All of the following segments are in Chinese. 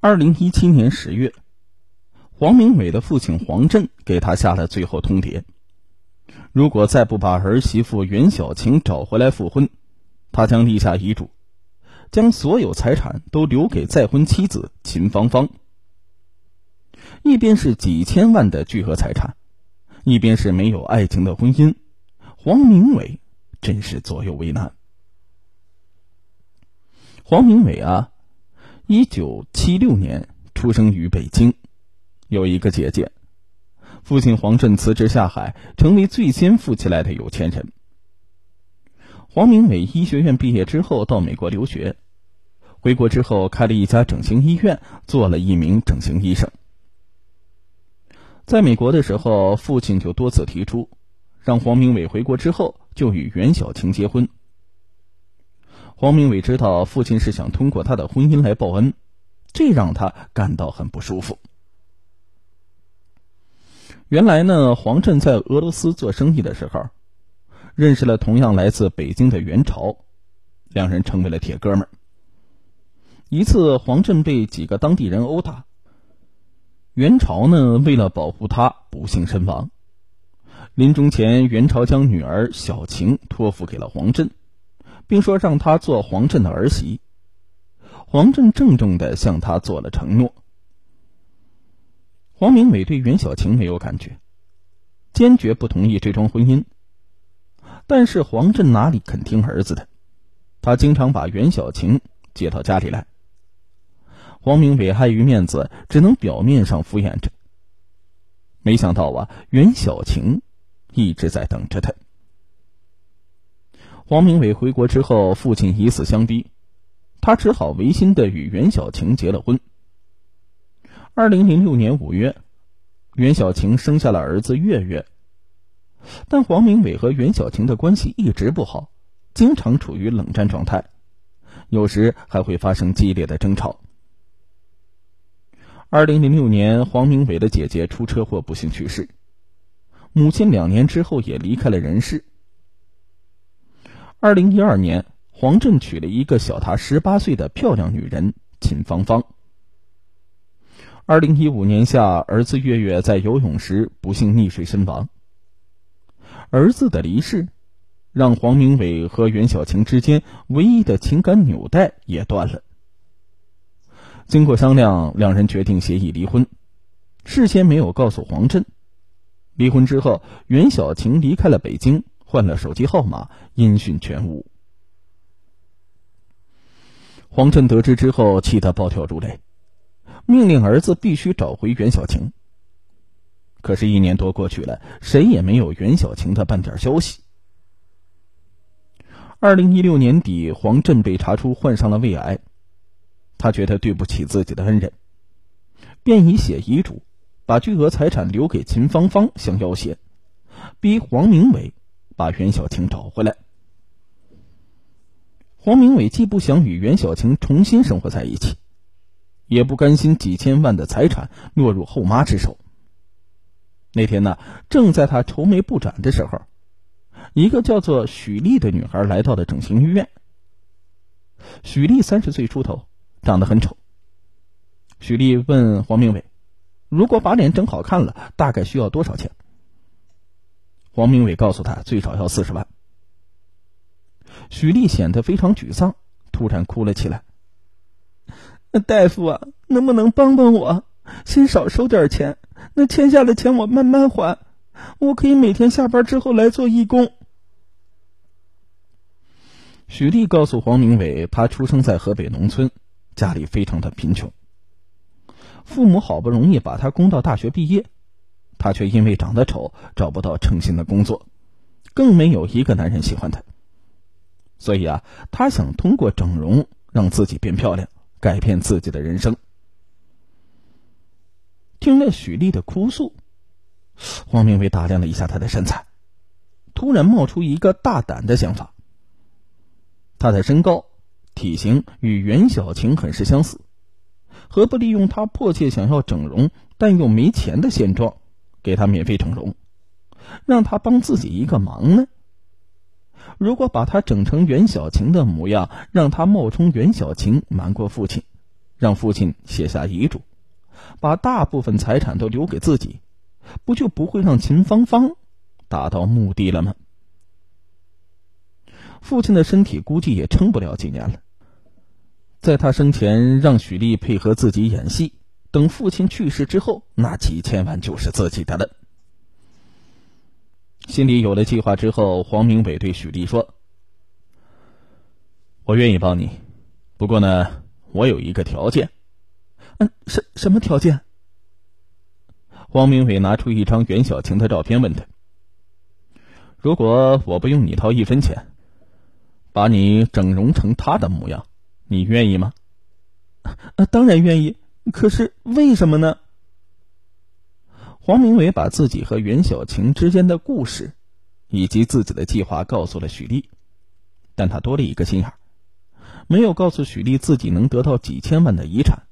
二零一七年十月，黄明伟的父亲黄振给他下了最后通牒：如果再不把儿媳妇袁小晴找回来复婚，他将立下遗嘱，将所有财产都留给再婚妻子秦芳芳。一边是几千万的巨额财产，一边是没有爱情的婚姻，黄明伟真是左右为难。黄明伟啊，一九七六年出生于北京，有一个姐姐。父亲黄振辞职下海，成为最先富起来的有钱人。黄明伟医学院毕业之后到美国留学，回国之后开了一家整形医院，做了一名整形医生。在美国的时候，父亲就多次提出，让黄明伟回国之后就与袁小晴结婚。黄明伟知道父亲是想通过他的婚姻来报恩，这让他感到很不舒服。原来呢，黄振在俄罗斯做生意的时候，认识了同样来自北京的袁朝，两人成为了铁哥们。一次，黄振被几个当地人殴打，袁朝呢为了保护他，不幸身亡。临终前，袁朝将女儿小晴托付给了黄振。并说让他做黄振的儿媳。黄振郑重的向他做了承诺。黄明伟对袁小晴没有感觉，坚决不同意这桩婚姻。但是黄振哪里肯听儿子的？他经常把袁小晴接到家里来。黄明伟碍于面子，只能表面上敷衍着。没想到啊，袁小晴一直在等着他。黄明伟回国之后，父亲以死相逼，他只好违心的与袁小晴结了婚。二零零六年五月，袁小晴生下了儿子月月。但黄明伟和袁小晴的关系一直不好，经常处于冷战状态，有时还会发生激烈的争吵。二零零六年，黄明伟的姐姐出车祸不幸去世，母亲两年之后也离开了人世。二零一二年，黄振娶了一个小他十八岁的漂亮女人秦芳芳。二零一五年夏，儿子月月在游泳时不幸溺水身亡。儿子的离世，让黄明伟和袁小晴之间唯一的情感纽带也断了。经过商量，两人决定协议离婚，事先没有告诉黄振。离婚之后，袁小晴离开了北京。换了手机号码，音讯全无。黄振得知之后，气得暴跳如雷，命令儿子必须找回袁小晴。可是，一年多过去了，谁也没有袁小晴的半点消息。二零一六年底，黄振被查出患上了胃癌，他觉得对不起自己的恩人，便以写遗嘱，把巨额财产留给秦芳芳相要挟，逼黄明伟。把袁小晴找回来。黄明伟既不想与袁小晴重新生活在一起，也不甘心几千万的财产落入后妈之手。那天呢，正在他愁眉不展的时候，一个叫做许丽的女孩来到了整形医院。许丽三十岁出头，长得很丑。许丽问黄明伟：“如果把脸整好看了，大概需要多少钱？”黄明伟告诉他，最少要四十万。许丽显得非常沮丧，突然哭了起来。大夫啊，能不能帮帮我？先少收点钱，那欠下的钱我慢慢还。我可以每天下班之后来做义工。许丽告诉黄明伟，他出生在河北农村，家里非常的贫穷。父母好不容易把他供到大学毕业。他却因为长得丑找不到称心的工作，更没有一个男人喜欢他。所以啊，他想通过整容让自己变漂亮，改变自己的人生。听了许丽的哭诉，黄明伟打量了一下她的身材，突然冒出一个大胆的想法。她的身高、体型与袁小晴很是相似，何不利用她迫切想要整容但又没钱的现状？给他免费整容，让他帮自己一个忙呢。如果把他整成袁小晴的模样，让他冒充袁小晴瞒过父亲，让父亲写下遗嘱，把大部分财产都留给自己，不就不会让秦芳芳达到目的了吗？父亲的身体估计也撑不了几年了，在他生前让许丽配合自己演戏，等父亲去世之后，那几千万就是自己的了。心里有了计划之后，黄明伟对许丽说：“我愿意帮你，不过呢，我有一个条件。”“嗯，什什么条件？”黄明伟拿出一张袁小晴的照片，问他：“如果我不用你掏一分钱，把你整容成她的模样，你愿意吗？”“啊，当然愿意。可是为什么呢？”黄明伟把自己和袁小晴之间的故事，以及自己的计划告诉了许丽，但他多了一个心眼，没有告诉许丽自己能得到几千万的遗产，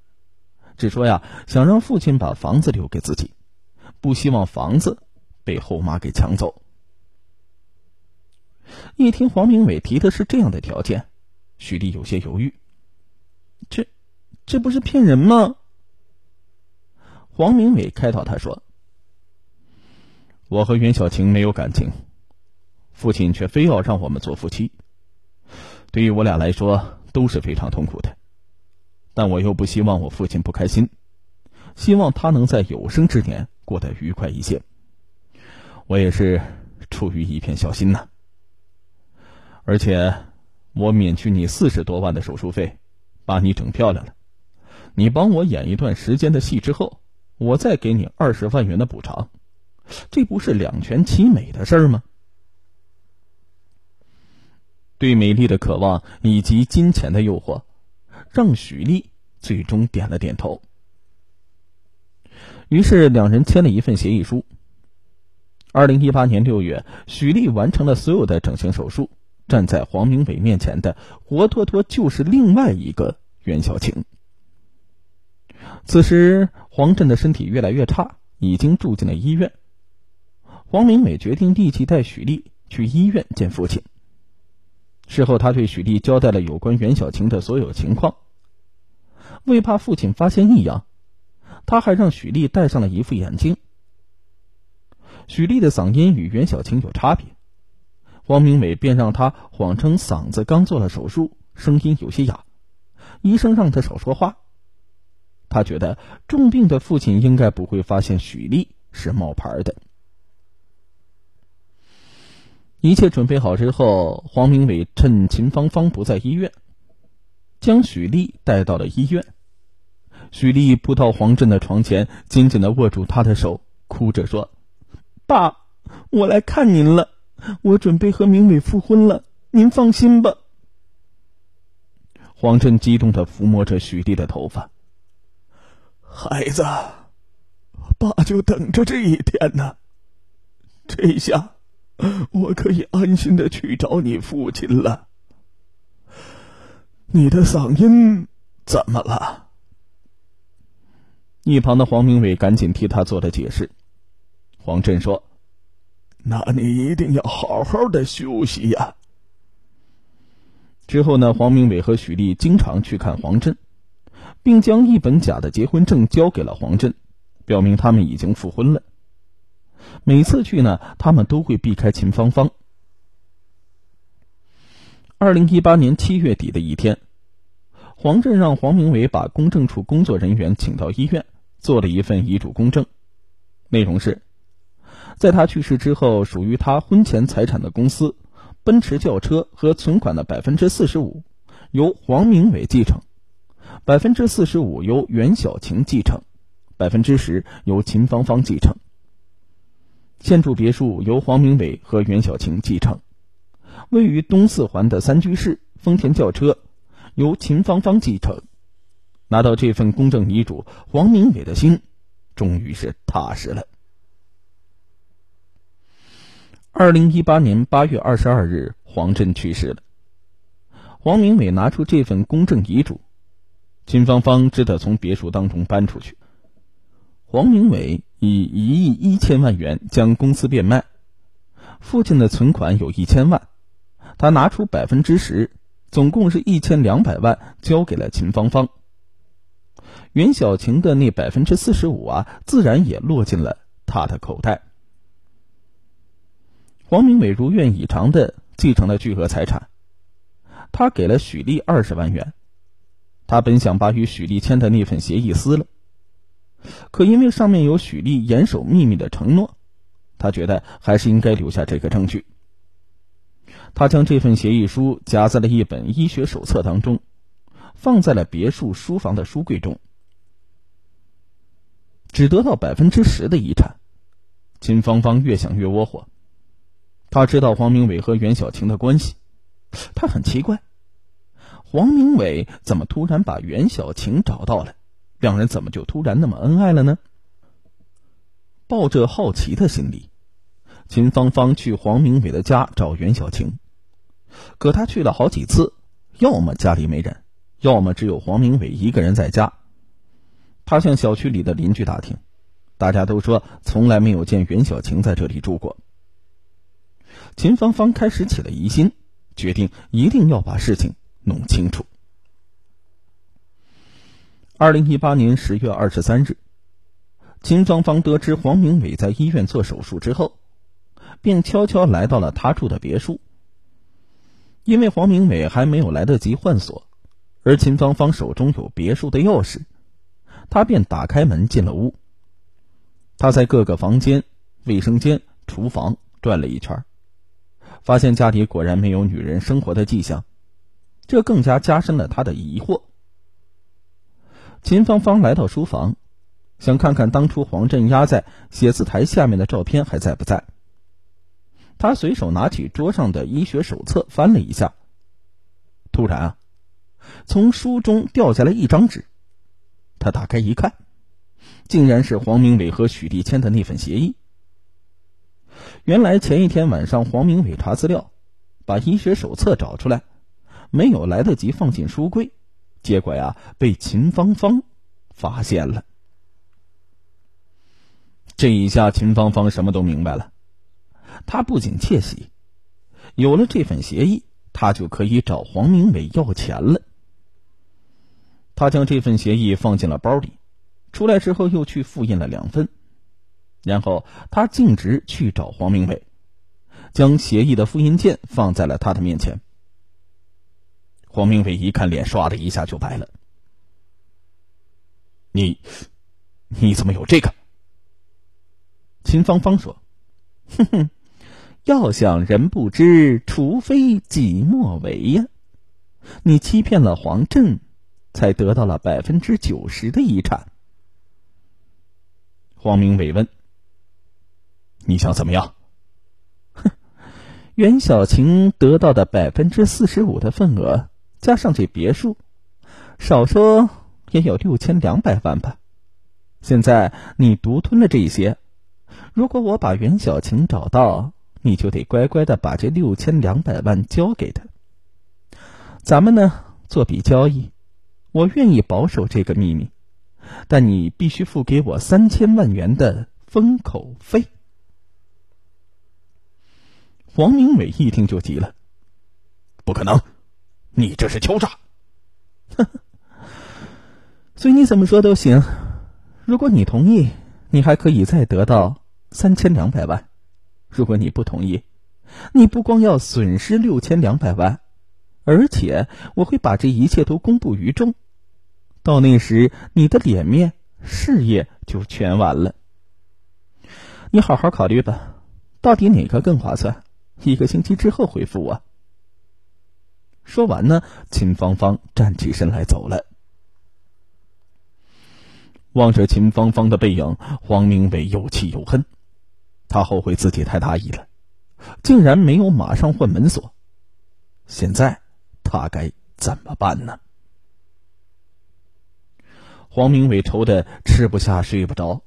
只说呀想让父亲把房子留给自己，不希望房子被后妈给抢走。一听黄明伟提的是这样的条件，许丽有些犹豫，这，这不是骗人吗？黄明伟开导他说。我和袁小晴没有感情，父亲却非要让我们做夫妻，对于我俩来说都是非常痛苦的。但我又不希望我父亲不开心，希望他能在有生之年过得愉快一些。我也是出于一片孝心呐。而且，我免去你四十多万的手术费，把你整漂亮了。你帮我演一段时间的戏之后，我再给你二十万元的补偿。这不是两全其美的事儿吗？对美丽的渴望以及金钱的诱惑，让许丽最终点了点头。于是两人签了一份协议书。二零一八年六月，许丽完成了所有的整形手术，站在黄明伟面前的，活脱脱就是另外一个袁小晴。此时，黄振的身体越来越差，已经住进了医院。黄明美决定立即带许丽去医院见父亲。事后，他对许丽交代了有关袁小晴的所有情况。为怕父亲发现异样，他还让许丽戴上了一副眼镜。许丽的嗓音与袁小晴有差别，黄明美便让他谎称嗓子刚做了手术，声音有些哑。医生让他少说话。他觉得重病的父亲应该不会发现许丽是冒牌的。一切准备好之后，黄明伟趁秦芳芳不在医院，将许丽带到了医院。许丽扑到黄振的床前，紧紧的握住他的手，哭着说：“爸，我来看您了，我准备和明伟复婚了，您放心吧。”黄振激动的抚摸着许丽的头发：“孩子，爸就等着这一天呢，这下……”我可以安心的去找你父亲了。你的嗓音怎么了？一旁的黄明伟赶紧替他做了解释。黄振说：“那你一定要好好的休息呀。”之后呢，黄明伟和许丽经常去看黄振，并将一本假的结婚证交给了黄振，表明他们已经复婚了。每次去呢，他们都会避开秦芳芳。二零一八年七月底的一天，黄振让黄明伟把公证处工作人员请到医院，做了一份遗嘱公证，内容是，在他去世之后，属于他婚前财产的公司奔驰轿车和存款的百分之四十五由黄明伟继承，百分之四十五由袁小晴继承，百分之十由秦芳芳继承。现住别墅由黄明伟和袁小晴继承，位于东四环的三居室丰田轿车由秦芳芳继承。拿到这份公证遗嘱，黄明伟的心终于是踏实了。二零一八年八月二十二日，黄振去世了。黄明伟拿出这份公证遗嘱，秦芳芳只得从别墅当中搬出去。黄明伟。以一亿一千万元将公司变卖，父亲的存款有一千万，他拿出百分之十，总共是一千两百万交给了秦芳芳。袁小晴的那百分之四十五啊，自然也落进了他的口袋。黄明伟如愿以偿的继承了巨额财产，他给了许丽二十万元。他本想把与许丽签的那份协议撕了，可因为上面有许丽严守秘密的承诺，他觉得还是应该留下这个证据。他将这份协议书夹在了一本医学手册当中，放在了别墅书房的书柜中。只得到百分之十的遗产，秦芳芳越想越窝火。他知道黄明伟和袁小晴的关系，他很奇怪，黄明伟怎么突然把袁小晴找到了？两人怎么就突然那么恩爱了呢？抱着好奇的心理，秦芳芳去黄明伟的家找袁小晴，可她去了好几次，要么家里没人，要么只有黄明伟一个人在家。她向小区里的邻居打听，大家都说从来没有见袁小晴在这里住过。秦芳芳开始起了疑心，决定一定要把事情弄清楚。二零一八年十月二十三日，秦芳芳得知黄明伟在医院做手术之后，便悄悄来到了他住的别墅。因为黄明伟还没有来得及换锁，而秦芳芳手中有别墅的钥匙，他便打开门进了屋。他在各个房间、卫生间、厨房转了一圈。发现家里果然没有女人生活的迹象，这更加加深了他的疑惑。秦芳芳来到书房，想看看当初黄振压在写字台下面的照片还在不在。他随手拿起桌上的医学手册翻了一下，突然啊，从书中掉下来一张纸。他打开一看，竟然是黄明伟和许丽签的那份协议。原来前一天晚上，黄明伟查资料，把医学手册找出来，没有来得及放进书柜，结果呀，被秦芳芳发现了。这一下，秦芳芳什么都明白了，她不仅窃喜，有了这份协议，她就可以找黄明伟要钱了。他将这份协议放进了包里，出来之后又去复印了两份。然后他径直去找黄明伟，将协议的复印件放在了他的面前。黄明伟一看，脸唰的一下就白了。你，你怎么有这个？秦芳芳说：“哼哼，要想人不知，除非己莫为呀。你欺骗了黄振，才得到了百分之九十的遗产。”黄明伟问。你想怎么样？哼，袁小晴得到的百分之四十五的份额，加上这别墅，少说也有六千两百万吧。现在你独吞了这些，如果我把袁小晴找到，你就得乖乖的把这六千两百万交给他。咱们呢做笔交易，我愿意保守这个秘密，但你必须付给我三千万元的封口费。黄明伟一听就急了：“不可能，你这是敲诈！”随你怎么说都行。如果你同意，你还可以再得到三千两百万；如果你不同意，你不光要损失六千两百万，而且我会把这一切都公布于众。到那时，你的脸面、事业就全完了。你好好考虑吧，到底哪个更划算？一个星期之后回复我。说完呢，秦芳芳站起身来走了。望着秦芳芳的背影，黄明伟又气又恨，他后悔自己太大意了，竟然没有马上换门锁。现在他该怎么办呢？黄明伟愁得吃不下、睡不着。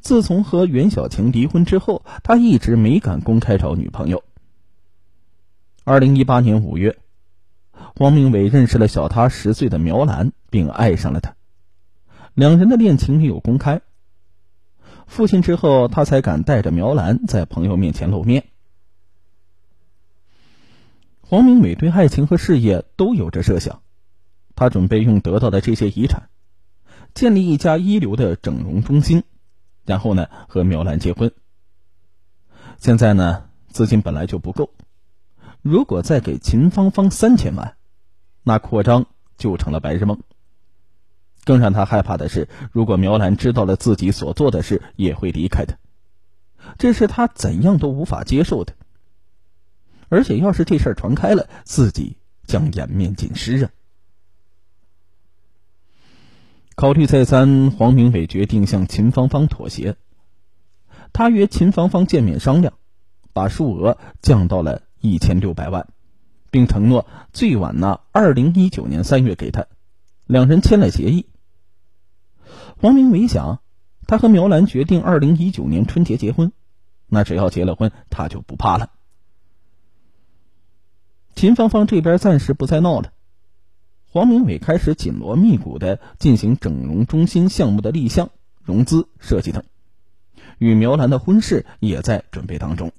自从和袁小晴离婚之后，他一直没敢公开找女朋友。二零一八年五月，黄明伟认识了小他十岁的苗兰，并爱上了她。两人的恋情没有公开。父亲之后，他才敢带着苗兰在朋友面前露面。黄明伟对爱情和事业都有着设想，他准备用得到的这些遗产，建立一家一流的整容中心，然后呢和苗兰结婚。现在呢资金本来就不够，如果再给秦芳芳三千万，那扩张就成了白日梦。更让他害怕的是，如果苗兰知道了自己所做的事，也会离开的，这是他怎样都无法接受的。而且，要是这事儿传开了，自己将颜面尽失啊！考虑再三，黄明伟决定向秦芳芳妥协。他约秦芳芳见面商量，把数额降到了一千六百万，并承诺最晚呢二零一九年三月给他。两人签了协议。黄明伟想，他和苗兰决定二零一九年春节结婚，那只要结了婚，他就不怕了。秦芳芳这边暂时不再闹了。黄明伟开始紧锣密鼓的进行整容中心项目的立项、融资、设计等，与苗兰的婚事也在准备当中。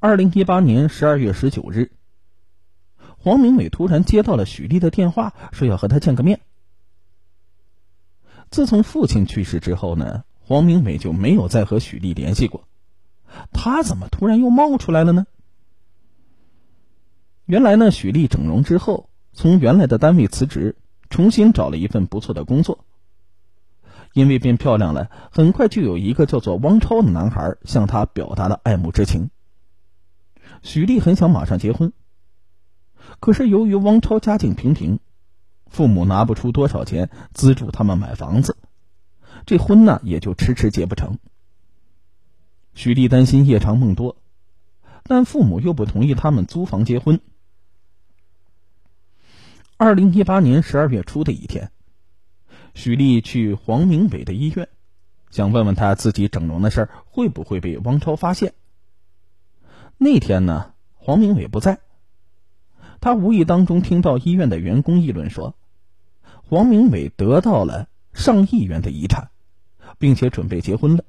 二零一八年十二月十九日，黄明伟突然接到了许丽的电话，说要和他见个面。自从父亲去世之后呢，黄明伟就没有再和许丽联系过。他怎么突然又冒出来了呢？原来呢，许丽整容之后，从原来的单位辞职，重新找了一份不错的工作。因为变漂亮了，很快就有一个叫做汪超的男孩向她表达了爱慕之情。许丽很想马上结婚，可是由于汪超家境平平，父母拿不出多少钱资助他们买房子，这婚呢也就迟迟结不成。许丽担心夜长梦多，但父母又不同意他们租房结婚。二零一八年十二月初的一天，许丽去黄明伟的医院，想问问他自己整容的事儿会不会被汪超发现。那天呢，黄明伟不在。他无意当中听到医院的员工议论说，黄明伟得到了上亿元的遗产，并且准备结婚了。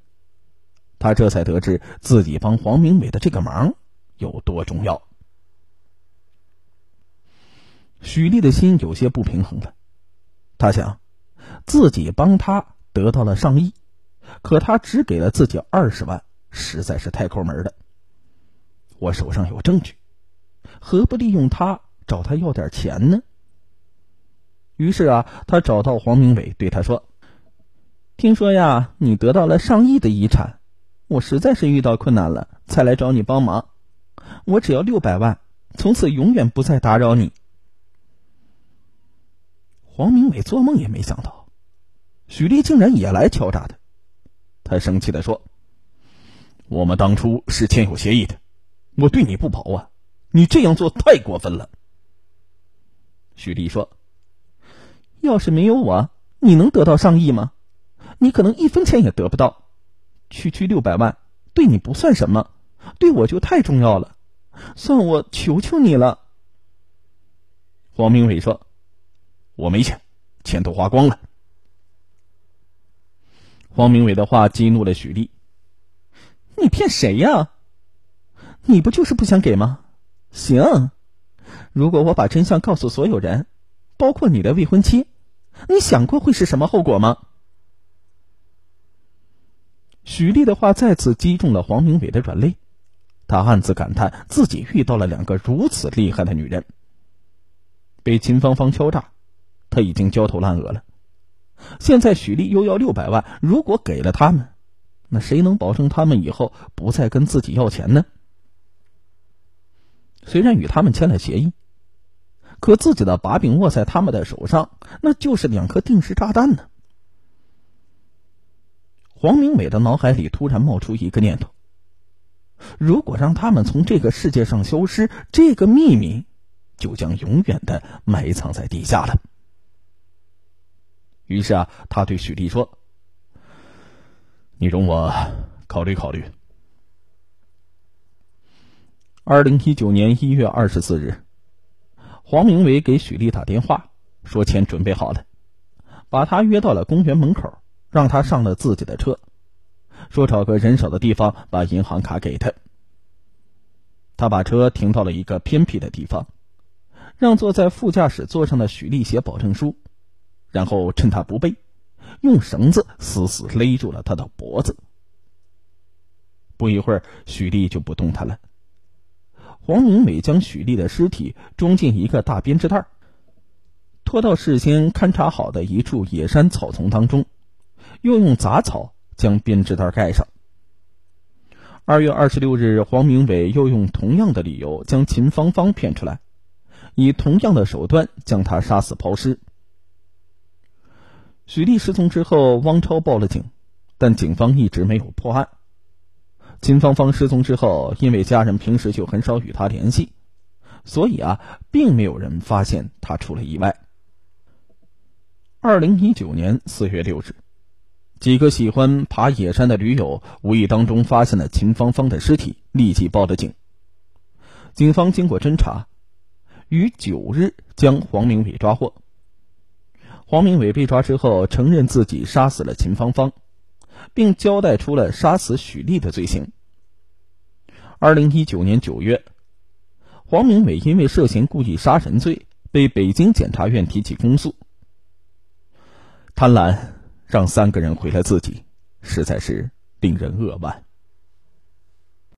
他这才得知自己帮黄明伟的这个忙有多重要。许丽的心有些不平衡了，他想，自己帮他得到了上亿，可他只给了自己二十万，实在是太抠门了。我手上有证据，何不利用他找他要点钱呢？于是啊，他找到黄明伟，对他说：“听说呀，你得到了上亿的遗产，我实在是遇到困难了，才来找你帮忙。我只要六百万，从此永远不再打扰你。”黄明伟做梦也没想到，许丽竟然也来敲诈他。他生气的说：“我们当初是签有协议的，我对你不薄啊，你这样做太过分了。”许丽说：“要是没有我，你能得到上亿吗？你可能一分钱也得不到。区区六百万对你不算什么，对我就太重要了。算我求求你了。”黄明伟说。我没钱，钱都花光了。黄明伟的话激怒了许丽。你骗谁呀？你不就是不想给吗？行，如果我把真相告诉所有人，包括你的未婚妻，你想过会是什么后果吗？许丽的话再次击中了黄明伟的软肋，他暗自感叹自己遇到了两个如此厉害的女人，被秦芳芳敲诈。他已经焦头烂额了，现在许丽又要六百万，如果给了他们，那谁能保证他们以后不再跟自己要钱呢？虽然与他们签了协议，可自己的把柄握在他们的手上，那就是两颗定时炸弹呢。黄明伟的脑海里突然冒出一个念头：如果让他们从这个世界上消失，这个秘密就将永远的埋藏在地下了。于是啊，他对许丽说：“你容我考虑考虑。”二零一九年一月二十四日，黄明伟给许丽打电话，说钱准备好了，把他约到了公园门口，让他上了自己的车，说找个人少的地方把银行卡给他。他把车停到了一个偏僻的地方，让坐在副驾驶座上的许丽写保证书。然后趁他不备，用绳子死死勒住了他的脖子。不一会儿，许丽就不动弹了。黄明伟将许丽的尸体装进一个大编织袋，拖到事先勘察好的一处野山草丛当中，又用杂草将编织袋盖上。二月二十六日，黄明伟又用同样的理由将秦芳芳骗出来，以同样的手段将她杀死抛尸。许丽失踪之后，汪超报了警，但警方一直没有破案。秦芳芳失踪之后，因为家人平时就很少与她联系，所以啊，并没有人发现她出了意外。二零一九年四月六日。几个喜欢爬野山的驴友无意当中发现了秦芳芳的尸体，立即报了警。警方经过侦查，于九日将黄明伟抓获。黄明伟被抓之后，承认自己杀死了秦芳芳，并交代出了杀死许丽的罪行。二零一九年九月，黄明伟因为涉嫌故意杀人罪被北京检察院提起公诉。贪婪。让三个人毁了自己，实在是令人扼腕。